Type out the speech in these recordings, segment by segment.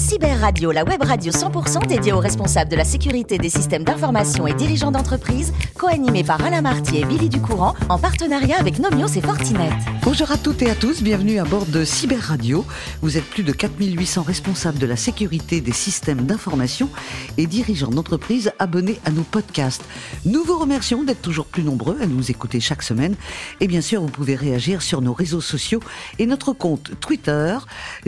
Cyber Radio, la web radio 100% dédiée aux responsables de la sécurité des systèmes d'information et dirigeants d'entreprise, co-animée par Alain Marty et Billy Ducourant, en partenariat avec Nomios et Fortinet. Bonjour à toutes et à tous, bienvenue à bord de Cyber Radio. Vous êtes plus de 4800 responsables de la sécurité des systèmes d'information et dirigeants d'entreprise abonnés à nos podcasts. Nous vous remercions d'être toujours plus nombreux à nous écouter chaque semaine. Et bien sûr, vous pouvez réagir sur nos réseaux sociaux et notre compte Twitter,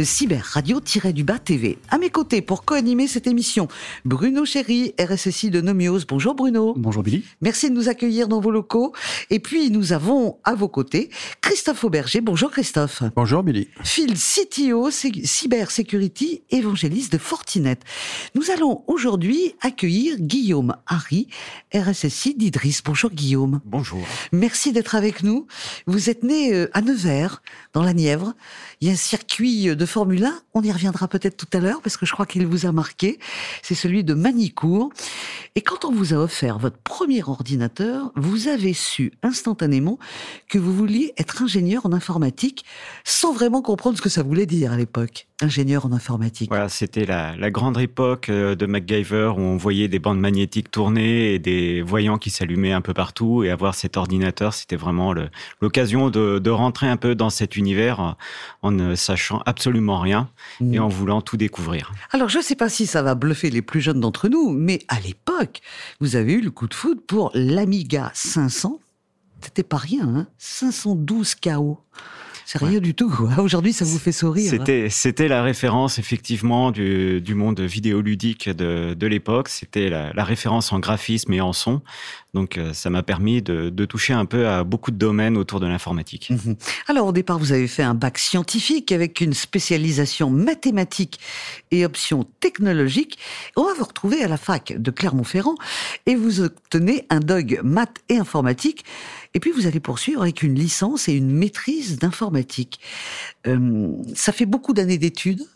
Cyber Radio-du-bas TV. À mes côtés, pour co-animer cette émission, Bruno Chéry, RSSI de Nomios. Bonjour Bruno. Bonjour Billy. Merci de nous accueillir dans vos locaux. Et puis, nous avons à vos côtés Christophe Auberger. Bonjour Christophe. Bonjour Billy. Phil CTO, Cyber Security, évangéliste de Fortinet. Nous allons aujourd'hui accueillir Guillaume Harry, RSSI d'Idris. Bonjour Guillaume. Bonjour. Merci d'être avec nous. Vous êtes né euh, à Nevers, dans la Nièvre. Il y a un circuit de Formule 1. On y reviendra peut-être tout à l'heure parce que je crois qu'il vous a marqué. C'est celui de Manicourt. Et quand on vous a offert votre premier ordinateur, vous avez su instantanément que vous vouliez être ingénieur en informatique sans vraiment comprendre ce que ça voulait dire à l'époque. Ingénieur en informatique. Voilà, c'était la, la, grande époque euh, de MacGyver où on voyait des bandes magnétiques tourner et des voyants qui s'allumaient un peu partout et avoir cet ordinateur, c'était vraiment l'occasion de, de, rentrer un peu dans cet univers en ne sachant absolument rien et en voulant tout découvrir. Alors, je ne sais pas si ça va bluffer les plus jeunes d'entre nous, mais à l'époque, vous avez eu le coup de foudre pour l'Amiga 500. C'était pas rien, hein 512 KO. C'est rien du tout. Aujourd'hui, ça vous fait sourire. C'était, c'était la référence effectivement du, du monde vidéoludique de, de l'époque. C'était la, la, référence en graphisme et en son. Donc, ça m'a permis de, de, toucher un peu à beaucoup de domaines autour de l'informatique. Mmh. Alors, au départ, vous avez fait un bac scientifique avec une spécialisation mathématique et option technologique. On va vous retrouver à la fac de Clermont-Ferrand et vous obtenez un DOG maths et informatique. Et puis, vous allez poursuivre avec une licence et une maîtrise d'informatique. Euh, ça fait beaucoup d'années d'études.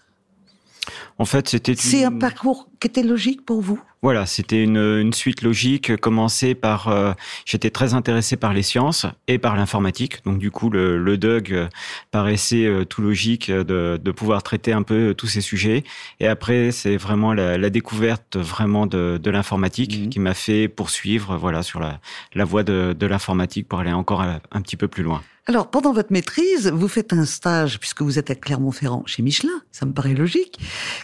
En fait, c'était. C'est un parcours qui était logique pour vous? Voilà, c'était une, une, suite logique. Commencé par, euh, j'étais très intéressé par les sciences et par l'informatique. Donc du coup, le, le DUG paraissait euh, tout logique de, de, pouvoir traiter un peu tous ces sujets. Et après, c'est vraiment la, la, découverte vraiment de, de l'informatique mmh. qui m'a fait poursuivre, voilà, sur la, la voie de, de l'informatique pour aller encore un, un petit peu plus loin. Alors, pendant votre maîtrise, vous faites un stage, puisque vous êtes à Clermont-Ferrand, chez Michelin, ça me paraît logique,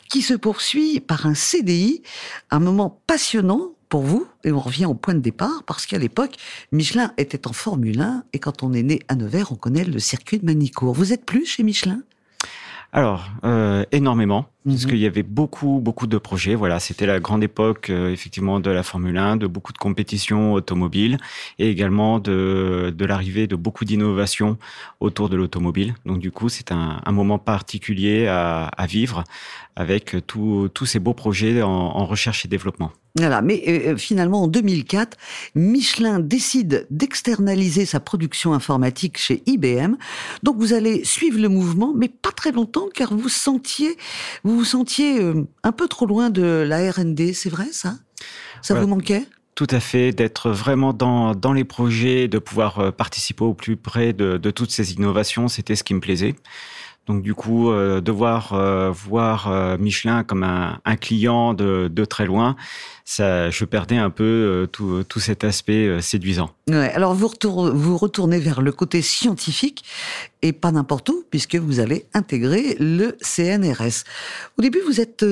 qui se poursuit par un CDI, un moment passionnant pour vous, et on revient au point de départ, parce qu'à l'époque, Michelin était en Formule 1, et quand on est né à Nevers, on connaît le circuit de Manicourt. Vous êtes plus chez Michelin? Alors, euh, énormément, parce qu'il y avait beaucoup, beaucoup de projets. Voilà, c'était la grande époque, euh, effectivement, de la Formule 1, de beaucoup de compétitions automobiles, et également de, de l'arrivée de beaucoup d'innovations autour de l'automobile. Donc, du coup, c'est un, un, moment particulier à, à vivre avec tous ces beaux projets en, en recherche et développement. Voilà, mais euh, finalement en 2004, Michelin décide d'externaliser sa production informatique chez IBM. Donc vous allez suivre le mouvement, mais pas très longtemps, car vous sentiez, vous vous sentiez euh, un peu trop loin de la R&D, c'est vrai ça? Ça voilà. vous manquait? Tout à fait, d'être vraiment dans, dans les projets, de pouvoir euh, participer au plus près de, de toutes ces innovations, c'était ce qui me plaisait. Donc du coup, euh, devoir euh, voir euh, Michelin comme un, client de, très loin, ça, je perdais un peu tout, cet aspect séduisant. Ouais, alors vous, vous retournez vers le côté scientifique et pas n'importe où, puisque vous allez intégrer le CNRS. Au début, vous êtes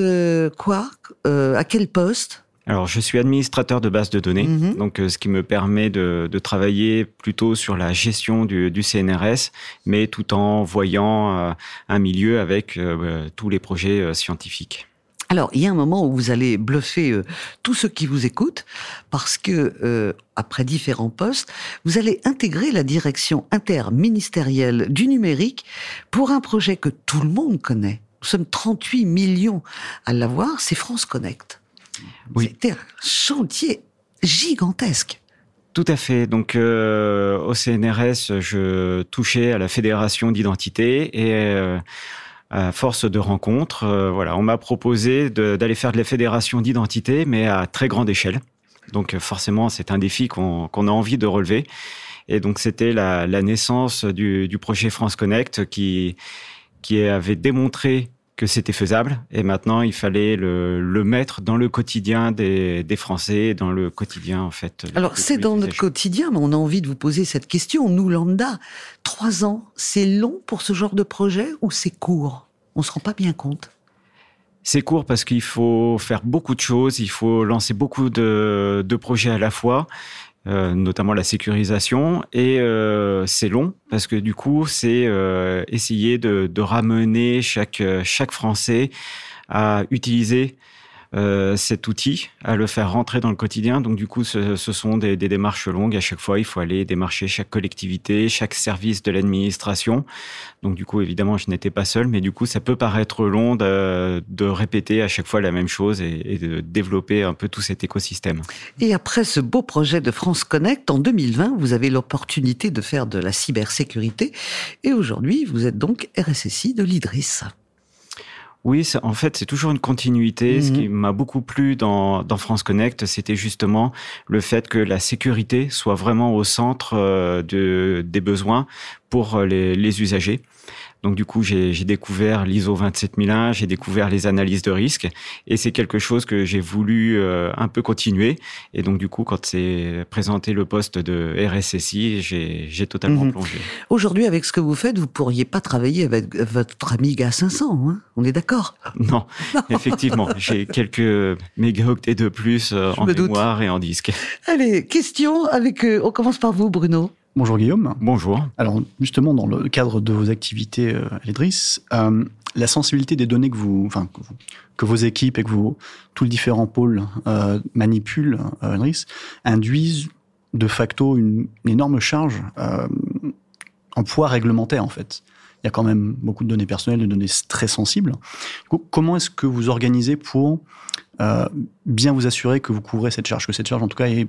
quoi? À quel poste? Alors, je suis administrateur de base de données, Mhm. mmh. donc euh, ce qui me permet de, de, travailler plutôt sur la gestion du, du, CNRS, mais tout en voyant euh, un milieu avec euh, tous les projets scientifiques. Alors, il y a un moment où vous allez bluffer euh, tous ceux qui vous écoutent, parce que euh, après différents postes, vous allez intégrer la direction interministérielle du numérique pour un projet que tout le monde connaît. Nous sommes 38 millions à l'avoir, c'est France Connect. Oui. C'était un chantier gigantesque. Tout à fait. Donc euh, au CNRS, je touchais à la fédération d'identité et euh, à force de rencontres, euh, voilà, on m'a proposé d'aller faire de la fédération d'identité, mais à très grande échelle. Donc forcément, c'est un défi qu'on qu a envie de relever. Et donc c'était la, la, naissance du, du, projet France Connect qui qui avait démontré que c'était faisable. Et maintenant, il fallait le, le mettre dans le quotidien des, des, Français, dans le quotidien, en fait. Alors, c'est dans notre quotidien, mais on a envie de vous poser cette question. Nous, lambda, trois ans, c'est long pour ce genre de projet ou c'est court? On se rend pas bien compte. C'est court parce qu'il faut faire beaucoup de choses, il faut lancer beaucoup de, de projets à la fois. Euh, notamment la sécurisation et euh, c'est long parce que du coup c'est euh, essayer de, de, ramener chaque chaque Français à utiliser euh, cet outil, à le faire rentrer dans le quotidien. Donc du coup, ce, ce sont des, des, démarches longues. À chaque fois, il faut aller démarcher chaque collectivité, chaque service de l'administration. Donc du coup, évidemment, je n'étais pas seul, mais du coup, ça peut paraître long de, de répéter à chaque fois la même chose et, et, de développer un peu tout cet écosystème. Et après ce beau projet de France Connect, en 2020, vous avez l'opportunité de faire de la cybersécurité. Et aujourd'hui, vous êtes donc RSSI de l'IDRIS. Oui, en fait, c'est toujours une continuité. Mmh. Ce qui m'a beaucoup plu dans, dans France Connect, c'était justement le fait que la sécurité soit vraiment au centre euh, de, des besoins pour euh, les, les usagers. Donc du coup, j'ai découvert l'ISO 27001, j'ai découvert les analyses de risque, et c'est quelque chose que j'ai voulu euh, un peu continuer. Et donc du coup, quand c'est présenté le poste de RSSI, j'ai totalement mmh. plongé. Aujourd'hui, avec ce que vous faites, vous pourriez pas travailler avec votre Amiga 500, hein on est d'accord? Non, non, effectivement, j'ai quelques mégaoctets de plus euh, en mémoire doute. et en disque. Allez, question avec. Euh, on commence par vous, Bruno. Bonjour Guillaume. Bonjour. Alors justement, dans le cadre de vos activités euh, à l'IDRIS, euh, la sensibilité des données que vous, enfin, que, vous, que vos équipes et que vous, tous les différents pôles euh, manipulent à l'IDRIS induisent de facto une, une énorme charge euh, en poids réglementaire en fait. Il y a quand même beaucoup de données personnelles, de données très sensibles. Du coup, comment est-ce que vous organisez pour euh, bien vous assurer que vous couvrez cette charge, que cette charge en tout cas est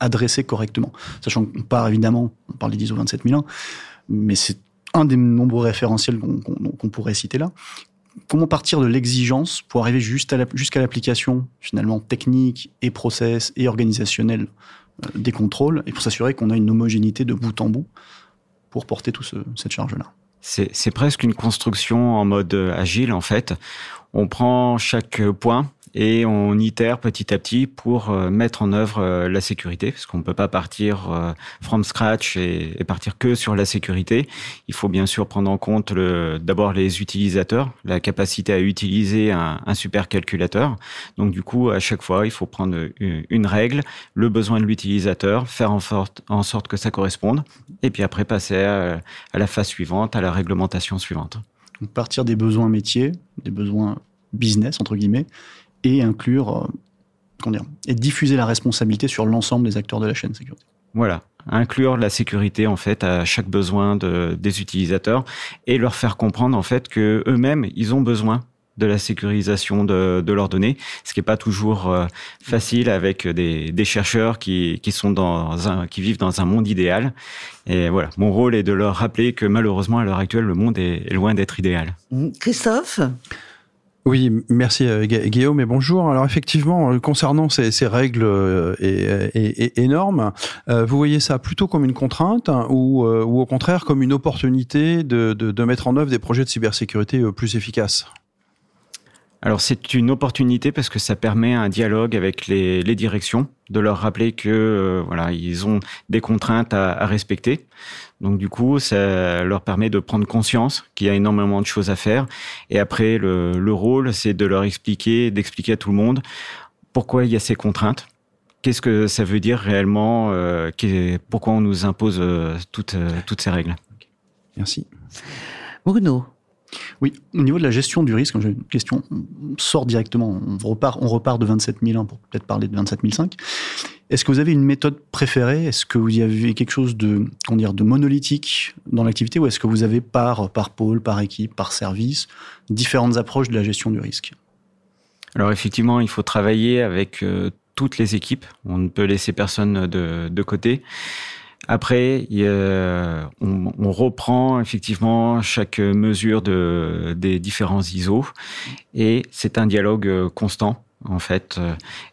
adressé correctement. Sachant qu'on part évidemment, on parle des ISO 27001, mais c'est un des nombreux référentiels qu'on qu pourrait citer là. Comment partir de l'exigence pour arriver jusqu'à l'application finalement technique et process et organisationnelle euh, des contrôles et pour s'assurer qu'on a une homogénéité de bout en bout pour porter toute ce, cette charge-là? C'est presque une construction en mode agile en fait. On prend chaque point, et on itère petit à petit pour euh, mettre en œuvre euh, la sécurité, parce qu'on ne peut pas partir euh, from scratch et, partir que sur la sécurité. Il faut bien sûr prendre en compte d'abord les utilisateurs, la capacité à utiliser un, un supercalculateur. Donc du coup, à chaque fois, il faut prendre une, règle, le besoin de l'utilisateur, faire en sorte, en sorte que ça corresponde, et puis après passer à, à la phase suivante, à la réglementation suivante. Donc partir des besoins métiers, des besoins business entre guillemets, et inclure, euh, comment dire, et diffuser la responsabilité sur l'ensemble des acteurs de la chaîne sécurité. Voilà, inclure la sécurité en fait à chaque besoin de, des utilisateurs et leur faire comprendre en fait que eux-mêmes ils ont besoin de la sécurisation de, de leurs données, ce qui n'est pas toujours euh, facile avec des, des chercheurs qui, qui sont dans un, qui vivent dans un monde idéal. Et voilà, mon rôle est de leur rappeler que malheureusement à l'heure actuelle le monde est, est loin d'être idéal. Christophe? Oui, merci euh, Guillaume et bonjour. Alors effectivement, euh, concernant ces, règles euh, et, énormes, vous voyez ça plutôt comme une contrainte hein, ou, au contraire comme une opportunité de mettre en œuvre des projets de cybersécurité plus efficaces? Alors c'est une opportunité parce que ça permet un dialogue avec les, les directions, de leur rappeler que euh, voilà ils ont des contraintes à, à, respecter. Donc du coup ça leur permet de prendre conscience qu'il y a énormément de choses à faire. Et après le, le rôle c'est de leur expliquer, d'expliquer à tout le monde pourquoi il y a ces contraintes. Qu'est-ce que ça veut dire réellement euh, Pourquoi on nous impose euh, toutes, euh, toutes ces règles Merci. Bruno, oui, au niveau de la gestion du risque, j'ai une question, on sort directement, on repart, on repart de 27001 pour peut-être parler de 27005. Est-ce que vous avez une méthode préférée? Est-ce que vous avez quelque chose de, comment dire, de monolithique dans l'activité ou est-ce que vous avez par, par pôle, par équipe, par service, différentes approches de la gestion du risque? Alors effectivement, il faut travailler avec euh, toutes les équipes. On ne peut laisser personne de côté. Après, a, on, on, reprend effectivement chaque mesure de, des différents ISO et c'est un dialogue constant en fait.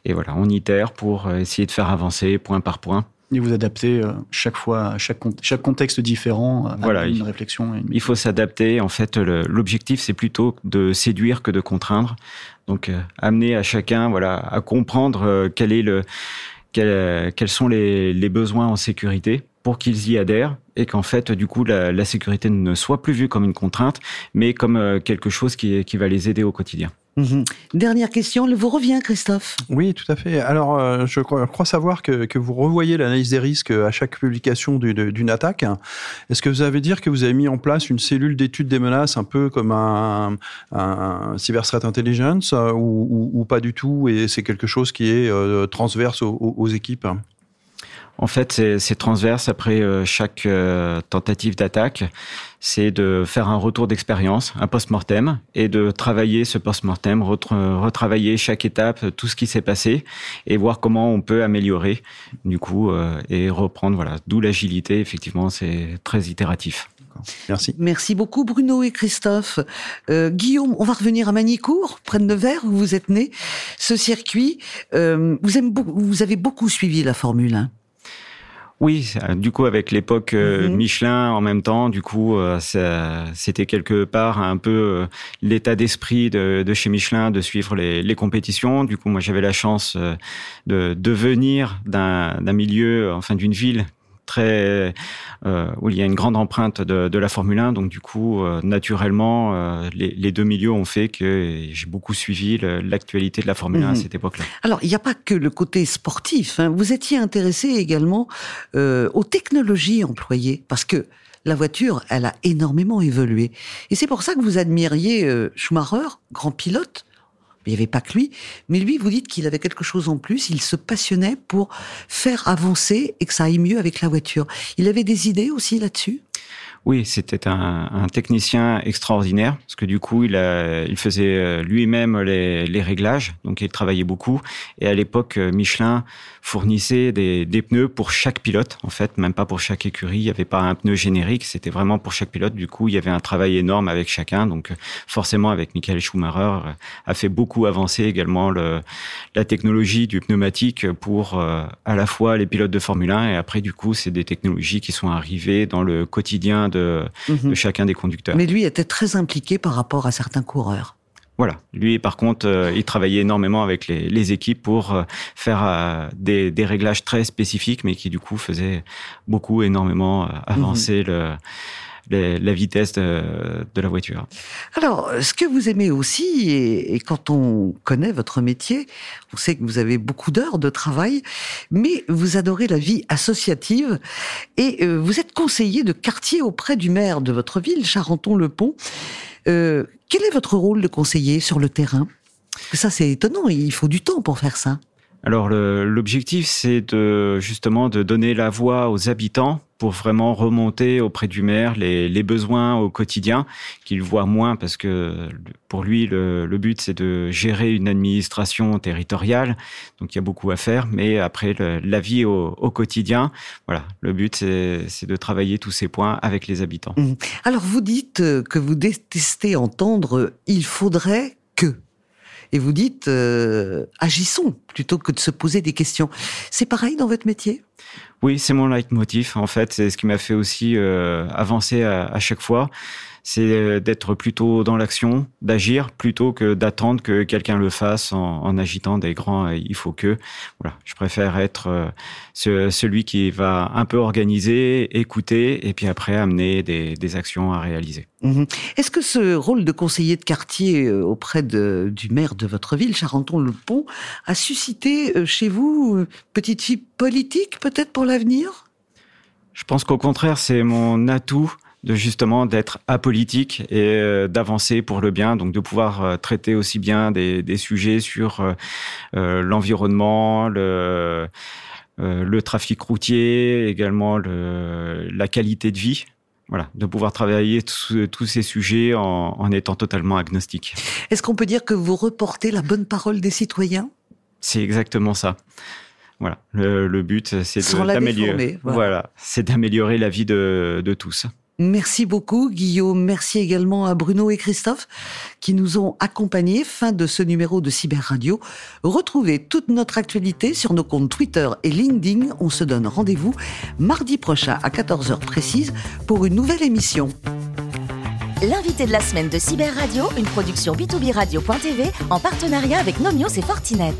Et voilà, on itère pour essayer de faire avancer point par point. Et vous adaptez chaque fois, chaque, chaque contexte différent à voilà, une réflexion. Il faut s'adapter. En fait, l'objectif, c'est plutôt de séduire que de contraindre. Donc, amener à chacun, voilà, à comprendre quel est le, quel, quels sont les, besoins en sécurité pour qu'ils y adhèrent et qu'en fait, du coup, la, sécurité ne soit plus vue comme une contrainte, mais comme euh, quelque chose qui va les aider au quotidien. Mmh. Dernière question, vous revient, Christophe Oui, tout à fait. Alors, euh, je, crois, je, crois, savoir que, que vous revoyez l'analyse des risques à chaque publication d'une attaque. Est-ce que vous avez dire que vous avez mis en place une cellule d'étude des menaces, un peu comme un, un cyber threat intelligence, ou, ou, ou, pas du tout, et c'est quelque chose qui est euh, transverse aux, aux équipes? En fait, c'est transverse après euh, chaque euh, tentative d'attaque. C'est de faire un retour d'expérience, un post-mortem, et de travailler ce post-mortem, retravailler chaque étape, tout ce qui s'est passé, et voir comment on peut améliorer, du coup, euh, et reprendre. Voilà, d'où l'agilité. Effectivement, c'est très itératif. Merci. Merci beaucoup Bruno et Christophe. Euh, Guillaume, on va revenir à Manicourt, près de Nevers, où vous êtes né. Ce circuit, euh, vous, aimez, vous avez beaucoup suivi la Formule 1. Oui, du coup avec l'époque euh, mhm. Michelin en même temps, du coup euh, c'était quelque part un peu euh, l'état d'esprit de, de, chez Michelin de suivre les, les compétitions. Du coup moi j'avais la chance de, de venir d'un milieu, enfin d'une ville très euh, où il y a une grande empreinte de, de la Formule 1. Donc du coup, euh, naturellement, euh, les, les, deux milieux ont fait que j'ai beaucoup suivi l'actualité de la Formule 1 à mhm. cette époque-là. Alors, il n'y a pas que le côté sportif. Hein. Vous étiez intéressé également aux technologies employées, parce que la voiture, elle a énormément évolué. Et c'est pour ça que vous admiriez Schumacher, grand pilote, il n'y avait pas que lui, mais lui, vous dites qu'il avait quelque chose en plus, il se passionnait pour faire avancer et que ça aille mieux avec la voiture. Il avait des idées aussi là-dessus? Oui, c'était un, un, technicien extraordinaire parce que du coup, il, a, il faisait euh, lui-même les, les, réglages, donc il travaillait beaucoup. Et à l'époque, euh, Michelin fournissait des, des, pneus pour chaque pilote, en fait, même pas pour chaque écurie. Il n'y avait pas un pneu générique, c'était vraiment pour chaque pilote. Du coup, il y avait un travail énorme avec chacun. Donc, forcément, avec Michael Schumacher, euh, a fait beaucoup avancer également le, la technologie du pneumatique pour à la fois les pilotes de Formule 1 et après, du coup, c'est des technologies qui sont arrivées dans le quotidien de, mhm. chacun des conducteurs. Mais lui était très impliqué par rapport à certains coureurs. Voilà. Lui, par contre, euh, il travaillait énormément avec les, les équipes pour euh, faire euh, des, des, réglages très spécifiques, mais qui du coup faisaient beaucoup, énormément avancer mmh. le la vitesse de, de, la voiture. Alors, ce que vous aimez aussi, et, et, quand on connaît votre métier, on sait que vous avez beaucoup d'heures de travail, mais vous adorez la vie associative et euh, vous êtes conseiller de quartier auprès du maire de votre ville, Charenton-le-Pont. Euh, quel est votre rôle de conseiller sur le terrain? Ça, c'est étonnant, il faut du temps pour faire ça. Alors l'objectif, c'est de justement de donner la voix aux habitants pour vraiment remonter auprès du maire les, les besoins au quotidien qu'il voit moins parce que pour lui le, le but c'est de gérer une administration territoriale donc il y a beaucoup à faire mais après la vie au, au, quotidien voilà le but c'est de travailler tous ces points avec les habitants. Mmh. Alors vous dites que vous détestez entendre il faudrait que et vous dites euh, agissons plutôt que de se poser des questions. C'est pareil dans votre métier? Oui, c'est mon leitmotiv en fait. C'est ce qui m'a fait aussi euh, avancer à, à chaque fois c'est euh, d'être plutôt dans l'action, d'agir plutôt que d'attendre que quelqu'un le fasse en, en, agitant des grands euh, il faut que. Voilà, je préfère être euh, ce, celui qui va un peu organiser, écouter et puis après amener des, des actions à réaliser. Mmh. Est-ce que ce rôle de conseiller de quartier auprès de, du maire de votre ville, Charenton-le-Pont, a suscité chez vous petite fille politique peut-être pour l'avenir? Je pense qu'au contraire, c'est mon atout de justement d'être apolitique et euh, d'avancer pour le bien, donc de pouvoir euh, traiter aussi bien des, des sujets sur euh, l'environnement, le, le trafic routier, également le, la qualité de vie. Voilà, de pouvoir travailler tous ces sujets en, en étant totalement agnostique. Est-ce qu'on peut dire que vous reportez la bonne parole des citoyens? C'est exactement ça. Voilà, le, le but c'est d'améliorer. Voilà, voilà c'est d'améliorer la vie de, de tous. Merci beaucoup Guillaume, merci également à Bruno et Christophe qui nous ont accompagnés. Fin de ce numéro de Cyber Radio. Retrouvez toute notre actualité sur nos comptes Twitter et LinkedIn. On se donne rendez-vous mardi prochain à 14h précise pour une nouvelle émission. L'invité de la semaine de Cyber Radio, une production b2b radio.tv en partenariat avec Nomios et Fortinet.